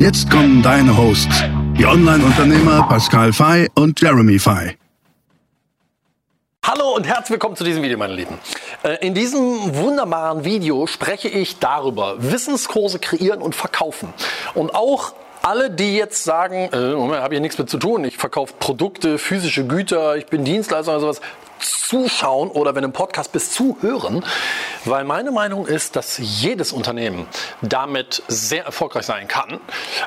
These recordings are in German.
Jetzt kommen deine Hosts, die Online-Unternehmer Pascal Fay und Jeremy Fay. Hallo und herzlich willkommen zu diesem Video, meine Lieben. Äh, in diesem wunderbaren Video spreche ich darüber, Wissenskurse kreieren und verkaufen. Und auch alle, die jetzt sagen, äh, habe ich nichts mit zu tun, ich verkaufe Produkte, physische Güter, ich bin Dienstleister oder sowas, zuschauen oder wenn im Podcast bist, zuhören, weil meine Meinung ist, dass jedes Unternehmen damit sehr erfolgreich sein kann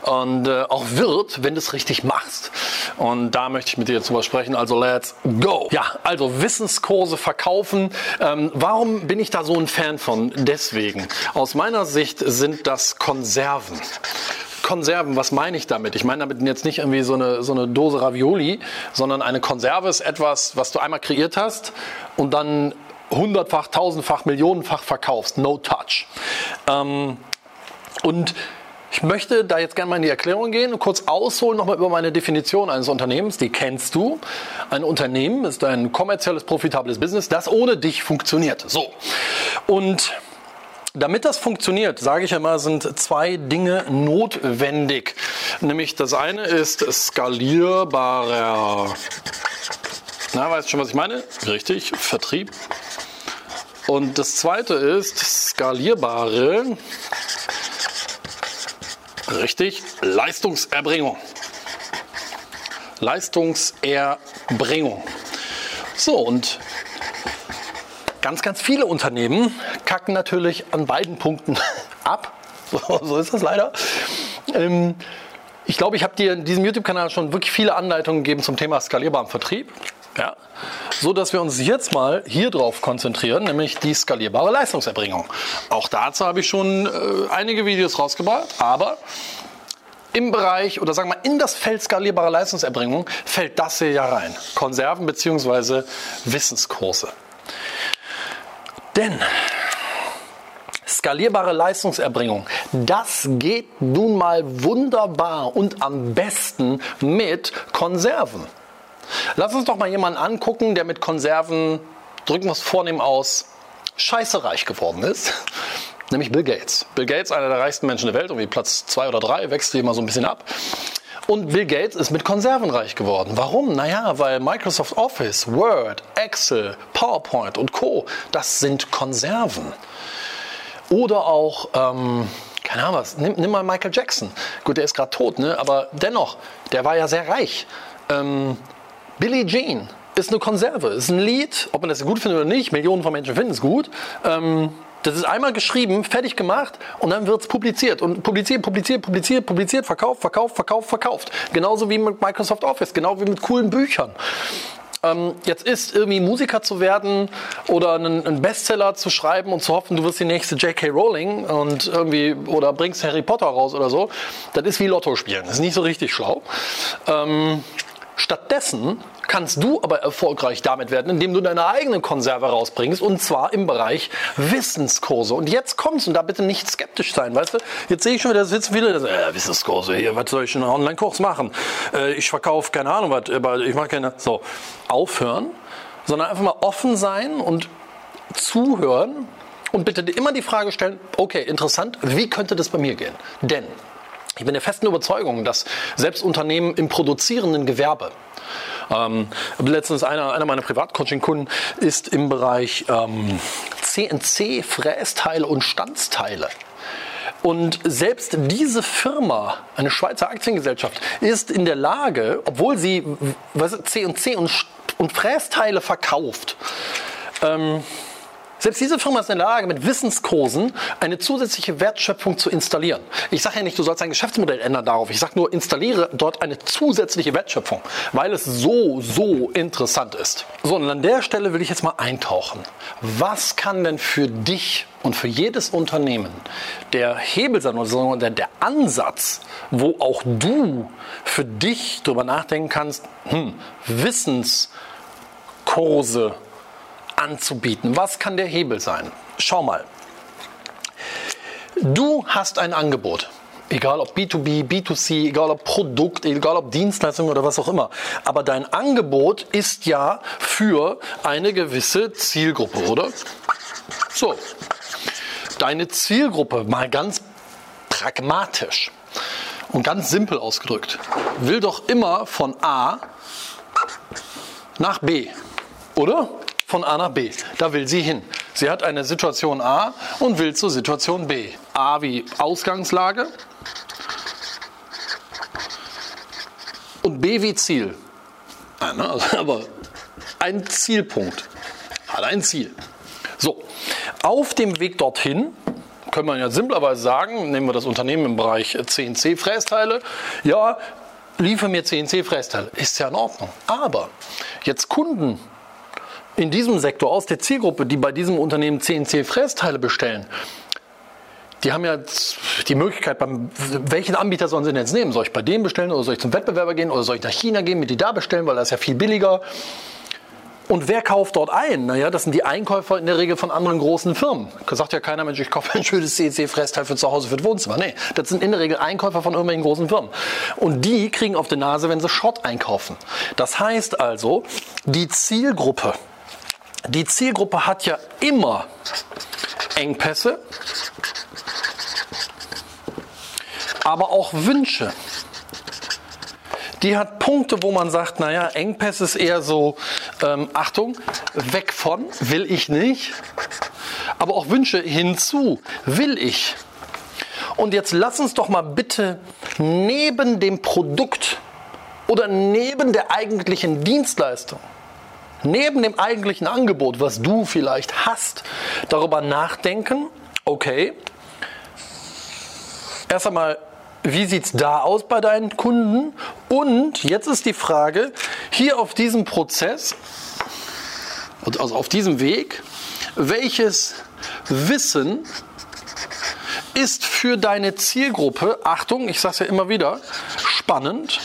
und äh, auch wird, wenn du es richtig machst. Und da möchte ich mit dir drüber sprechen. Also let's go. Ja, also Wissenskurse verkaufen. Ähm, warum bin ich da so ein Fan von? Deswegen. Aus meiner Sicht sind das Konserven. Konserven, was meine ich damit? Ich meine damit jetzt nicht irgendwie so eine, so eine Dose Ravioli, sondern eine Konserve ist etwas, was du einmal kreiert hast und dann hundertfach, tausendfach, millionenfach verkaufst. No touch. Ähm, und ich möchte da jetzt gerne mal in die Erklärung gehen und kurz ausholen nochmal über meine Definition eines Unternehmens. Die kennst du. Ein Unternehmen ist ein kommerzielles, profitables Business, das ohne dich funktioniert. So. Und damit das funktioniert, sage ich immer, sind zwei Dinge notwendig. Nämlich das eine ist skalierbarer. Na, weißt du schon, was ich meine? Richtig, Vertrieb. Und das zweite ist skalierbare. Richtig, Leistungserbringung. Leistungserbringung. So, und Ganz, ganz viele Unternehmen kacken natürlich an beiden Punkten ab. So, so ist das leider. Ähm, ich glaube, ich habe dir in diesem YouTube-Kanal schon wirklich viele Anleitungen gegeben zum Thema skalierbaren Vertrieb. Ja, so dass wir uns jetzt mal hier drauf konzentrieren, nämlich die skalierbare Leistungserbringung. Auch dazu habe ich schon äh, einige Videos rausgebracht, aber im Bereich oder sagen wir mal in das Feld skalierbare Leistungserbringung fällt das hier ja rein. Konserven bzw. Wissenskurse. Denn skalierbare Leistungserbringung, das geht nun mal wunderbar und am besten mit Konserven. Lass uns doch mal jemanden angucken, der mit Konserven, drücken wir es vornehm aus, scheiße reich geworden ist. Nämlich Bill Gates. Bill Gates, einer der reichsten Menschen der Welt, irgendwie Platz zwei oder drei, wechselt immer so ein bisschen ab. Und Bill Gates ist mit Konserven reich geworden. Warum? Naja, weil Microsoft Office, Word, Excel, PowerPoint und Co. Das sind Konserven. Oder auch, ähm, keine Ahnung was, nimm, nimm, mal Michael Jackson. Gut, der ist gerade tot, ne? aber dennoch, der war ja sehr reich. Ähm, Billie Jean ist eine Konserve, ist ein Lied, ob man das gut findet oder nicht, Millionen von Menschen finden es gut. Ähm, das ist einmal geschrieben, fertig gemacht und dann wird es publiziert. Und publiziert, publiziert, publiziert, publiziert, verkauft, verkauft, verkauft, verkauft. Genauso wie mit Microsoft Office, genau wie mit coolen Büchern. Ähm, jetzt ist irgendwie Musiker zu werden oder einen, einen, Bestseller zu schreiben und zu hoffen, du wirst die nächste J.K. Rowling und irgendwie oder bringst Harry Potter raus oder so, das ist wie Lotto spielen. Das ist nicht so richtig schlau. Ähm, Stattdessen kannst du aber erfolgreich damit werden, indem du deine eigene Konserve rausbringst und zwar im Bereich Wissenskurse. Und jetzt kommst und da bitte nicht skeptisch sein, weißt du? Jetzt sehe ich schon wieder, sitzen viele, das, äh, Wissenskurse hier, was soll ich einen Online-Kurs machen? Äh, ich verkaufe keine Ahnung was, aber ich mache keine. So, aufhören, sondern einfach mal offen sein und zuhören und bitte immer die Frage stellen, okay, interessant, wie könnte das bei mir gehen? Denn ich bin der festen Überzeugung, dass selbst Unternehmen im produzierenden Gewerbe, ähm, letztens einer, einer meiner Privatcoaching-Kunden ist im Bereich ähm, CNC, Frästeile und Standsteile. Und selbst diese Firma, eine Schweizer Aktiengesellschaft, ist in der Lage, obwohl sie CNC und, und Frästeile verkauft, ähm, Selbst diese Firma ist in der Lage, mit Wissenskursen eine zusätzliche Wertschöpfung zu installieren. Ich sage ja nicht, du sollst dein Geschäftsmodell ändern darauf. Ich sage nur, installiere dort eine zusätzliche Wertschöpfung, weil es so, so interessant ist. So, und an der Stelle will ich jetzt mal eintauchen. Was kann denn für dich und für jedes Unternehmen der Hebel sein oder der Ansatz, wo auch du für dich darüber nachdenken kannst, hm, Wissenskurse, anzubieten. Was kann der Hebel sein? Schau mal. Du hast ein Angebot. Egal ob B2B, B2C, egal ob Produkt, egal ob Dienstleistung oder was auch immer. Aber dein Angebot ist ja für eine gewisse Zielgruppe, oder? So. Deine Zielgruppe, mal ganz pragmatisch und ganz simpel ausgedrückt, will doch immer von A nach B, oder? Von A nach B. Da will sie hin. Sie hat eine Situation A und will zur Situation B. A wie Ausgangslage und B wie Ziel. Ne, also, aber ein Zielpunkt hat ein Ziel. So, auf dem Weg dorthin können wir ja simplerweise sagen, nehmen wir das Unternehmen im Bereich CNC-Frästeile, ja, liefere mir CNC-Frästeile, ist ja in Ordnung. Aber jetzt Kunden in diesem Sektor aus der Zielgruppe, die bei diesem Unternehmen CNC-Frästeile bestellen, die haben ja die Möglichkeit, beim, welchen Anbieter sollen sie denn jetzt nehmen? Soll ich bei dem bestellen oder soll ich zum Wettbewerber gehen oder soll ich nach China gehen, mit die da bestellen, weil das ist ja viel billiger. Und wer kauft dort ein? Naja, das sind die Einkäufer in der Regel von anderen großen Firmen. Da sagt ja keiner, Mensch, ich kaufe ein schönes CNC-Fressteil für zu Hause, für das Wohnzimmer. Nee, das sind in der Regel Einkäufer von irgendwelchen großen Firmen. Und die kriegen auf die Nase, wenn sie Schrott einkaufen. Das heißt also, die Zielgruppe, die Zielgruppe hat ja immer Engpässe, aber auch Wünsche. Die hat Punkte, wo man sagt, naja, Engpässe ist eher so, ähm, Achtung, weg von, will ich nicht. Aber auch Wünsche hinzu, will ich. Und jetzt lass uns doch mal bitte neben dem Produkt oder neben der eigentlichen Dienstleistung neben dem eigentlichen Angebot, was du vielleicht hast, darüber nachdenken, okay, erst einmal, wie sieht es da aus bei deinen Kunden? Und jetzt ist die Frage, hier auf diesem Prozess, also auf diesem Weg, welches Wissen ist für deine Zielgruppe, Achtung, ich sage es ja immer wieder, spannend,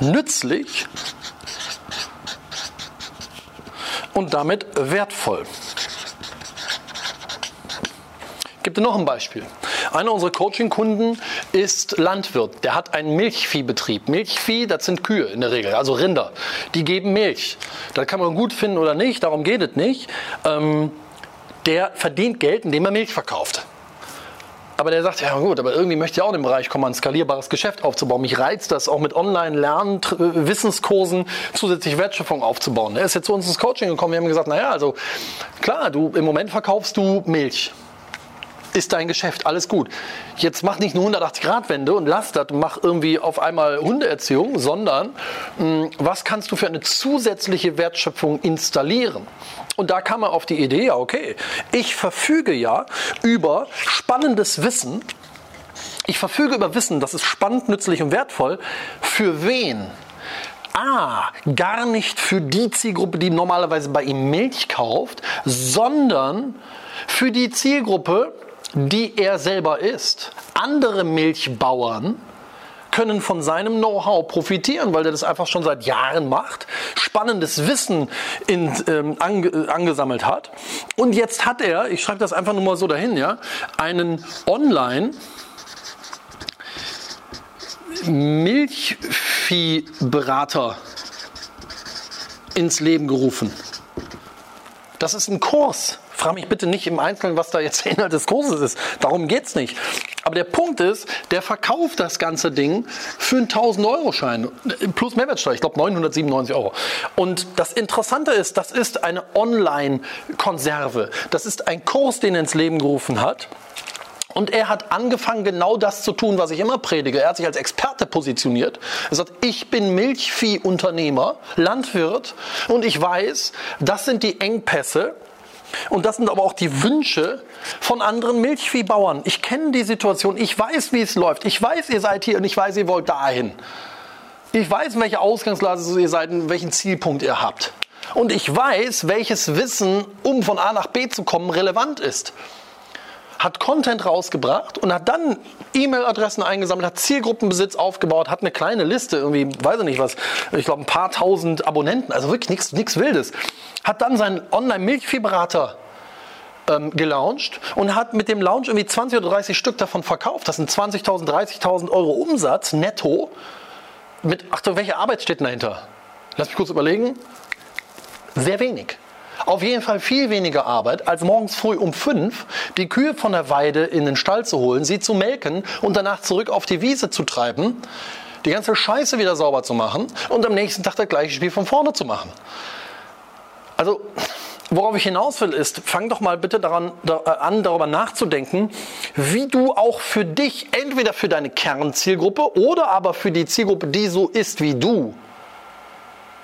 nützlich und damit wertvoll. Gibt es noch ein Beispiel? Einer unserer Coaching-Kunden ist Landwirt. Der hat einen Milchviehbetrieb. Milchvieh, das sind Kühe in der Regel, also Rinder. Die geben Milch. Das kann man gut finden oder nicht, darum geht es nicht. Ähm, der verdient Geld, indem er Milch verkauft. Aber der sagt, ja gut, aber irgendwie möchte ich auch in den Bereich kommen, ein skalierbares Geschäft aufzubauen. Mich reizt das auch mit Online-Lernen, Wissenskursen zusätzlich Wertschöpfung aufzubauen. Er ist jetzt zu uns ins Coaching gekommen. Wir haben gesagt, naja, also klar, du im Moment verkaufst du Milch ist dein Geschäft, alles gut. Jetzt mach nicht eine 180-Grad-Wende und lass das mach irgendwie auf einmal Hundeerziehung, sondern mh, hm, was kannst du für eine zusätzliche Wertschöpfung installieren? Und da kam er auf die Idee, ja, okay, ich verfüge ja über spannendes Wissen. Ich verfüge über Wissen, das ist spannend, nützlich und wertvoll. Für wen? Ah, gar nicht für die Zielgruppe, die normalerweise bei ihm Milch kauft, sondern für die Zielgruppe, die er selber ist. Andere Milchbauern können von seinem Know-how profitieren, weil er das einfach schon seit Jahren macht, spannendes Wissen in, ähm, ange, angesammelt hat. Und jetzt hat er, ich schreibe das einfach nur mal so dahin, ja, einen Online- Milchviehberater ins Leben gerufen. Das ist ein Kurs. Frag mich bitte nicht im Einzelnen, was da jetzt der Inhalt des Kurses ist. Darum geht es nicht. Aber der Punkt ist, der verkauft das ganze Ding für einen 1000-Euro-Schein plus Mehrwertsteuer. Ich glaube 997 Euro. Und das Interessante ist, das ist eine Online-Konserve. Das ist ein Kurs, den er ins Leben gerufen hat. Und er hat angefangen, genau das zu tun, was ich immer predige. Er hat sich als Experte positioniert. Er sagt, ich bin Milchviehunternehmer, Landwirt und ich weiß, das sind die Engpässe und das sind aber auch die Wünsche von anderen Milchviehbauern. Ich kenne die Situation, ich weiß, wie es läuft. Ich weiß, ihr seid hier und ich weiß, ihr wollt dahin. Ich weiß, welche Ausgangslage ihr seid und welchen Zielpunkt ihr habt. Und ich weiß, welches Wissen, um von A nach B zu kommen, relevant ist hat Content rausgebracht und hat dann E-Mail-Adressen eingesammelt, hat Zielgruppenbesitz aufgebaut, hat eine kleine Liste, irgendwie, weiß ich nicht was, ich glaube ein paar tausend Abonnenten, also wirklich nichts Wildes. Hat dann seinen Online-Milchviehberater ähm, gelauncht und hat mit dem Launch irgendwie 20 oder 30 Stück davon verkauft. Das sind 20.000, 30.000 Euro Umsatz netto. Mit, Achtung, welche Arbeit steht dahinter? Lass mich kurz überlegen. Sehr wenig. Auf jeden Fall viel weniger Arbeit, als morgens früh um fünf die Kühe von der Weide in den Stall zu holen, sie zu melken und danach zurück auf die Wiese zu treiben, die ganze Scheiße wieder sauber zu machen und am nächsten Tag das gleiche Spiel von vorne zu machen. Also, worauf ich hinaus will, ist, fang doch mal bitte daran, da, äh, an, darüber nachzudenken, wie du auch für dich, entweder für deine Kernzielgruppe oder aber für die Zielgruppe, die so ist wie du,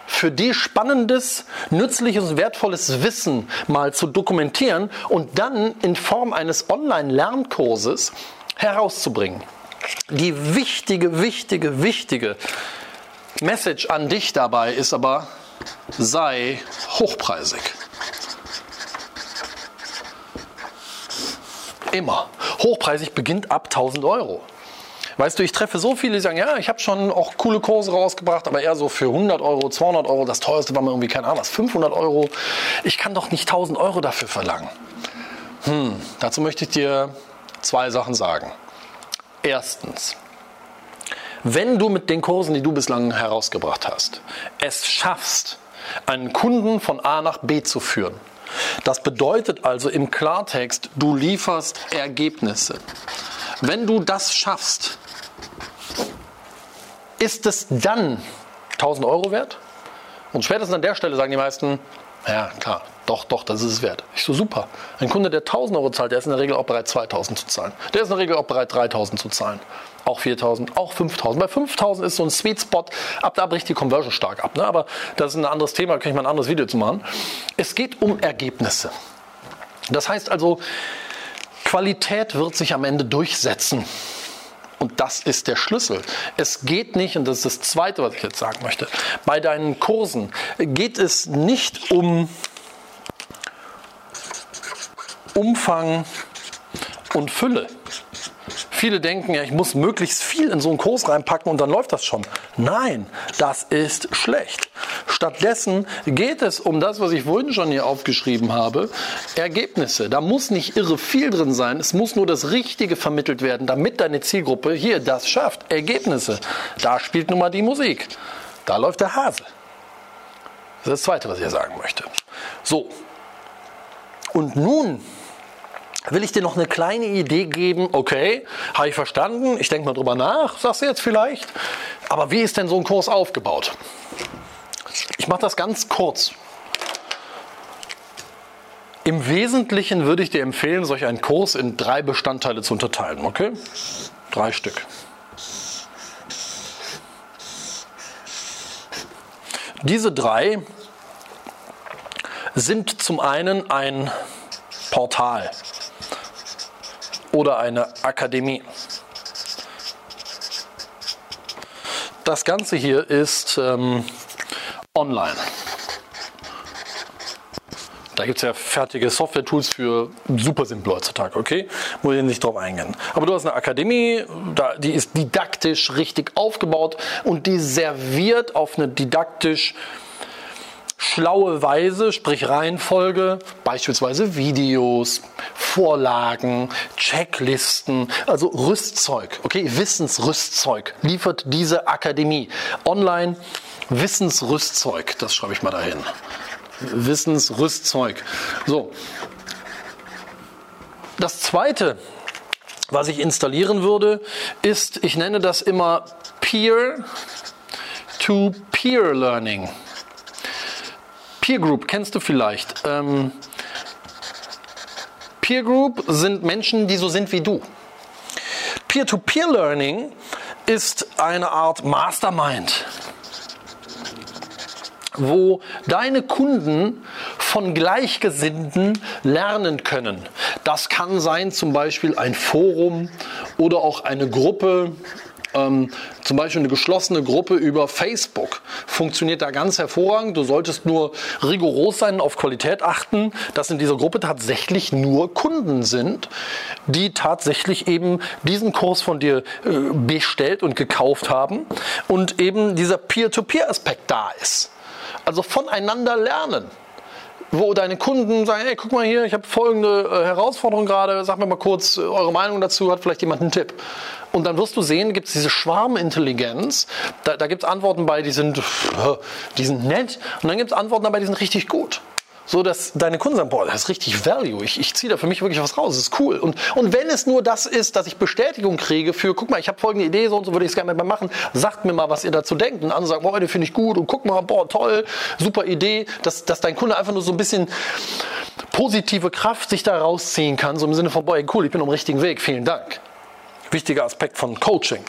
für die spannendes, nützliches, wertvolles Wissen mal zu dokumentieren und dann in Form eines Online-Lernkurses herauszubringen. Die wichtige, wichtige, wichtige Message an dich dabei ist aber, sei hochpreisig. Immer. Hochpreisig beginnt ab 1000 Euro. Weißt du, ich treffe so viele, die sagen, ja, ich habe schon auch coole Kurse rausgebracht, aber eher so für 100 Euro, 200 Euro. Das teuerste war mir irgendwie, keine Ahnung was, 500 Euro. Ich kann doch nicht 1000 Euro dafür verlangen. Hm, dazu möchte ich dir zwei Sachen sagen. Erstens, wenn du mit den Kursen, die du bislang herausgebracht hast, es schaffst, einen Kunden von A nach B zu führen, das bedeutet also im Klartext, du lieferst Ergebnisse. Wenn du das schaffst, ist es dann 1000 Euro wert? Und spätestens an der Stelle sagen die meisten, ja klar, doch, doch, das ist es wert. Ich so, super. Ein Kunde, der 1000 Euro zahlt, der ist in der Regel auch bereit, 2000 zu zahlen. Der ist in der Regel auch bereit, 3000 zu zahlen. Auch 4000, auch 5000. Bei 5000 ist so ein Sweet Spot, ab da bricht die Conversion stark ab. Ne? Aber das ist ein anderes Thema, da kann ich mal ein anderes Video zu machen. Es geht um Ergebnisse. Das heißt also, Qualität wird sich am Ende durchsetzen. Und das ist der Schlüssel. Es geht nicht, und das ist das Zweite, was ich jetzt sagen möchte, bei deinen Kursen geht es nicht um Umfang und Fülle. Viele denken ja, ich muss möglichst viel in so einen Kurs reinpacken und dann läuft das schon. Nein, das ist schlecht. Stattdessen geht es um das, was ich vorhin schon hier aufgeschrieben habe, Ergebnisse. Da muss nicht irre viel drin sein, es muss nur das Richtige vermittelt werden, damit deine Zielgruppe hier das schafft. Ergebnisse. Da spielt nun mal die Musik. Da läuft der Hase. Das ist das Zweite, was ich sagen möchte. So. Und nun will ich dir noch eine kleine Idee geben. Okay, habe ich verstanden. Ich denke mal drüber nach, sagst du jetzt vielleicht. Aber wie ist denn so ein Kurs aufgebaut? Ich mache das ganz kurz. Im Wesentlichen würde ich dir empfehlen, solch einen Kurs in drei Bestandteile zu unterteilen. Okay? Drei Stück. Diese drei sind zum einen ein Portal oder eine Akademie. Das Ganze hier ist ähm, online. Da gibt es ja fertige Software-Tools für super simple heutzutage, okay? Muss ich nicht drauf eingehen. Aber du hast eine Akademie, die ist didaktisch richtig aufgebaut und die serviert auf eine didaktisch schlaue Weise, sprich Reihenfolge, beispielsweise Videos, Vorlagen, Checklisten, also Rüstzeug, okay, Wissensrüstzeug liefert diese Akademie. Online Wissensrüstzeug, das schreibe ich mal dahin. Wissensrüstzeug. So. Das zweite, was ich installieren würde, ist, ich nenne das immer Peer-to-Peer Learning. Peer Group kennst du vielleicht. Ähm, Peer Group sind Menschen, die so sind wie du. Peer-to-Peer-Learning ist eine Art Mastermind wo deine Kunden von Gleichgesinnten lernen können. Das kann sein zum Beispiel ein Forum oder auch eine Gruppe, ähm, zum Beispiel eine geschlossene Gruppe über Facebook funktioniert da ganz hervorragend. Du solltest nur rigoros sein, auf Qualität achten, dass in dieser Gruppe tatsächlich nur Kunden sind, die tatsächlich eben diesen Kurs von dir äh, bestellt und gekauft haben und eben dieser Peer-to-Peer-Aspekt da ist. Also voneinander lernen wo deine Kunden sagen, hey, guck mal hier, ich habe folgende äh, Herausforderung gerade, sag mir mal kurz äh, eure Meinung dazu, hat vielleicht jemand einen Tipp. Und dann wirst du sehen, gibt es diese Schwarmintelligenz, da, da gibt es Antworten bei, die sind, die sind nett und dann gibt es Antworten dabei, die sind richtig gut so dass deine Kunden sagen, boah, das ist richtig Value. Ich, ich ziehe da für mich wirklich was raus. Das ist cool. Und, und wenn es nur das ist, dass ich Bestätigung kriege für, guck mal, ich habe folgende Idee, so und so würde ich es gerne mir machen, sagt mir mal, was ihr dazu denkt. Und andere sagen, boah, den finde ich gut und guck mal, boah, toll, super Idee, dass, dass dein Kunde einfach nur so ein bisschen positive Kraft sich da rausziehen kann, so im Sinne von, boah, cool, ich bin am richtigen Weg, vielen Dank. Wichtiger Aspekt von Coaching.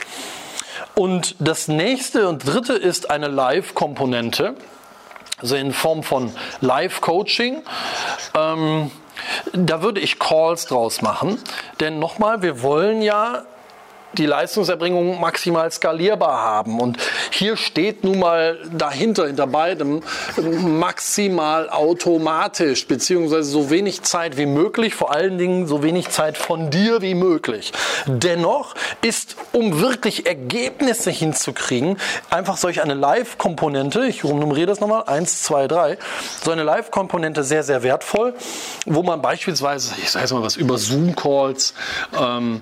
Und das nächste und dritte ist eine Live-Komponente also in Form von Live-Coaching. Ähm, da würde ich Calls draus machen. Denn nochmal, wir wollen ja die Leistungserbringung maximal skalierbar haben. Und hier steht nun mal dahinter, hinter beidem, maximal automatisch, beziehungsweise so wenig Zeit wie möglich, vor allen Dingen so wenig Zeit von dir wie möglich. Dennoch ist, um wirklich Ergebnisse hinzukriegen, einfach solch eine Live-Komponente, ich nummeriere das nochmal, eins, zwei, drei, so eine Live-Komponente sehr, sehr wertvoll, wo man beispielsweise, ich sage jetzt mal was über Zoom-Calls, ähm,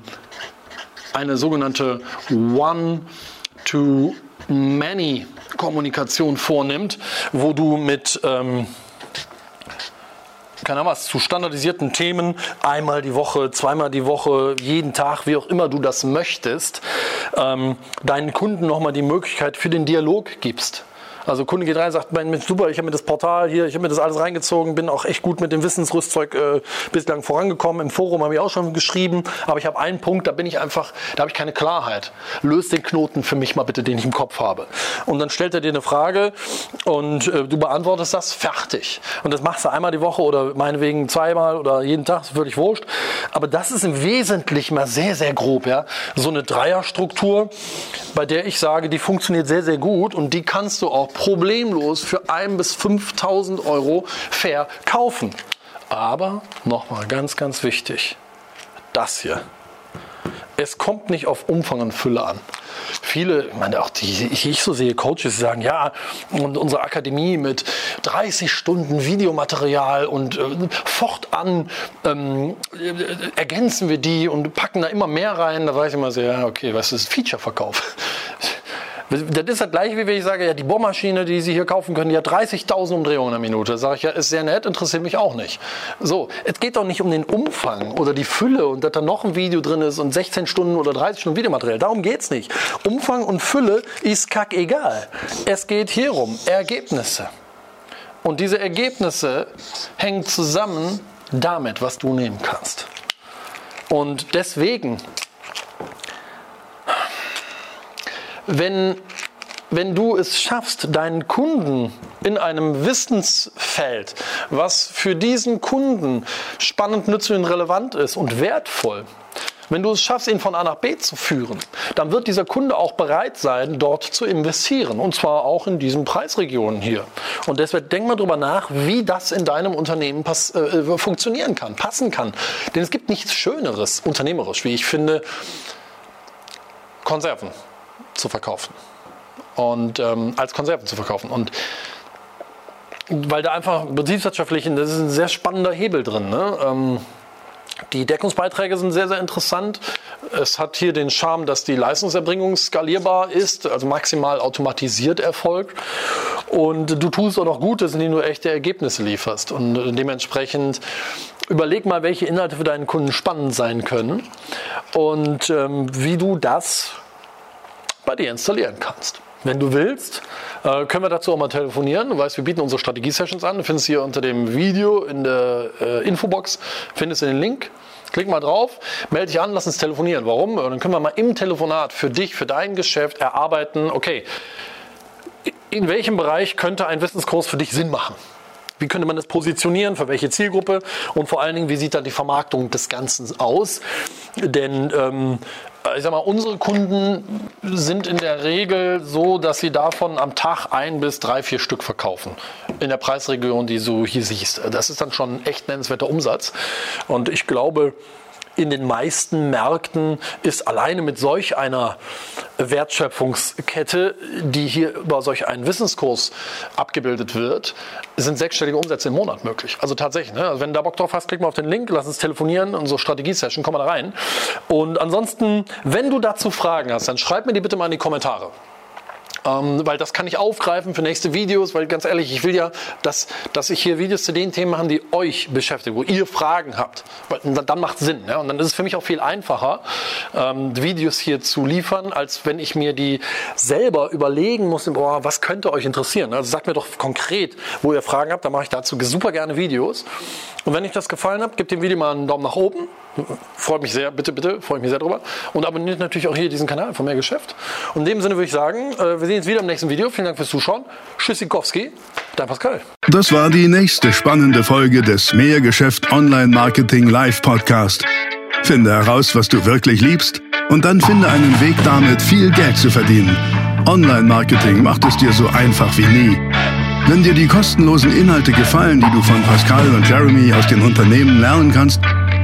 eine sogenannte One-to-Many-Kommunikation vornimmt, wo du mit ähm, keine Ahnung was, zu standardisierten Themen, einmal die Woche, zweimal die Woche, jeden Tag, wie auch immer du das möchtest, ähm, deinen Kunden nochmal die Möglichkeit für den Dialog gibst. Also Kunde geht rein, sagt, Mensch, super, ich habe mir das Portal hier, ich habe mir das alles reingezogen, bin auch echt gut mit dem Wissensrüstzeug äh, bislang vorangekommen. Im Forum habe ich auch schon geschrieben, aber ich habe einen Punkt, da bin ich einfach, da habe ich keine Klarheit. Löst den Knoten für mich mal bitte, den ich im Kopf habe. Und dann stellt er dir eine Frage und äh, du beantwortest das fertig. Und das machst du einmal die Woche oder meinetwegen zweimal oder jeden Tag, ist völlig wurscht. Aber das ist im Wesentlichen mal sehr, sehr grob, ja. So eine Dreierstruktur, bei der ich sage, die funktioniert sehr, sehr gut und die kannst du auch problemlos für 1.000 bis 5.000 Euro verkaufen. Aber nochmal ganz, ganz wichtig, das hier. Es kommt nicht auf Umfang und Fülle an. Viele, ich meine auch die, ich so sehe, Coaches sagen, ja, und unsere Akademie mit 30 Stunden Videomaterial und äh, fortan ähm, äh, ergänzen wir die und packen da immer mehr rein. Da weiß ich immer so, ja, okay, was ist Feature-Verkauf? Das ist das gleiche, wie wenn ich sage, ja, die Bohrmaschine, die Sie hier kaufen können, die hat 30.000 Umdrehungen in der Minute. Sage ich, ja, ist sehr nett, interessiert mich auch nicht. So, es geht doch nicht um den Umfang oder die Fülle und dass da noch ein Video drin ist und 16 Stunden oder 30 Stunden Videomaterial. Darum geht es nicht. Umfang und Fülle ist kackegal. Es geht hier um Ergebnisse. Und diese Ergebnisse hängen zusammen damit, was du nehmen kannst. Und deswegen wenn, wenn du es schaffst, deinen Kunden in einem Wissensfeld, was für diesen Kunden spannend, nützlich und relevant ist und wertvoll, wenn du es schaffst, ihn von A nach B zu führen, dann wird dieser Kunde auch bereit sein, dort zu investieren. Und zwar auch in diesen Preisregionen hier. Und deshalb denk mal drüber nach, wie das in deinem Unternehmen pass, äh, funktionieren kann, passen kann. Denn es gibt nichts Schöneres, unternehmerisch, wie ich finde, Konserven zu verkaufen und ähm, als Konserven zu verkaufen. Und weil da einfach betriebswirtschaftlich, das ist ein sehr spannender Hebel drin. Ne? Ähm, die Deckungsbeiträge sind sehr, sehr interessant. Es hat hier den Charme, dass die Leistungserbringung skalierbar ist, also maximal automatisiert erfolgt. Und du tust auch noch Gutes, indem du echte Ergebnisse lieferst. Und dementsprechend überleg mal, welche Inhalte für deinen Kunden spannend sein können und ähm, wie du das bei dir installieren kannst. Wenn du willst, äh, können wir dazu auch mal telefonieren. Du weißt, wir bieten unsere Strategie-Sessions an. Du findest hier unter dem Video in der äh, Infobox, findest du den Link. Klick mal drauf, melde dich an, lass uns telefonieren. Warum? Dann können wir mal im Telefonat für dich, für dein Geschäft erarbeiten, okay, in welchem Bereich könnte ein Wissenskurs für dich Sinn machen? Wie könnte man das positionieren? Für welche Zielgruppe? Und vor allen Dingen, wie sieht dann die Vermarktung des Ganzen aus? Denn ähm, ich sag mal, unsere Kunden sind in der Regel so, dass sie davon am Tag ein bis drei, vier Stück verkaufen. In der Preisregion, die so hier siehst. Das ist dann schon ein echt nennenswerter Umsatz. Und ich glaube, in den meisten Märkten ist alleine mit solch einer Wertschöpfungskette, die hier über solch einen Wissenskurs abgebildet wird, sind sechsstellige Umsätze im Monat möglich. Also tatsächlich, ne? also wenn du da Bock drauf hast, klick mal auf den Link, lass uns telefonieren und so Strategie-Session, komm mal da rein. Und ansonsten, wenn du dazu Fragen hast, dann schreib mir die bitte mal in die Kommentare. Ähm, weil das kann ich aufgreifen für nächste Videos, weil ganz ehrlich, ich will ja, dass, dass ich hier Videos zu den Themen mache, die euch beschäftigen, wo ihr Fragen habt. Weil, dann macht es Sinn. Ja? Und dann ist es für mich auch viel einfacher, ähm, Videos hier zu liefern, als wenn ich mir die selber überlegen muss, boah, was könnte euch interessieren. Also sagt mir doch konkret, wo ihr Fragen habt, dann mache ich dazu super gerne Videos. Und wenn euch das gefallen hat, gebt dem Video mal einen Daumen nach oben. Freut mich sehr, bitte, bitte, freue ich mich sehr drüber. Und abonniert natürlich auch hier diesen Kanal von Mehr Geschäft. Und in dem Sinne würde ich sagen, äh, wir sehen uns wieder im nächsten Video. Vielen Dank fürs Zuschauen. Tschüssikowski, dein Pascal. Das war die nächste spannende Folge des Mehrgeschäft Online Marketing Live Podcast. Finde heraus, was du wirklich liebst und dann finde einen Weg damit, viel Geld zu verdienen. Online Marketing macht es dir so einfach wie nie. Wenn dir die kostenlosen Inhalte gefallen, die du von Pascal und Jeremy aus den Unternehmen lernen kannst,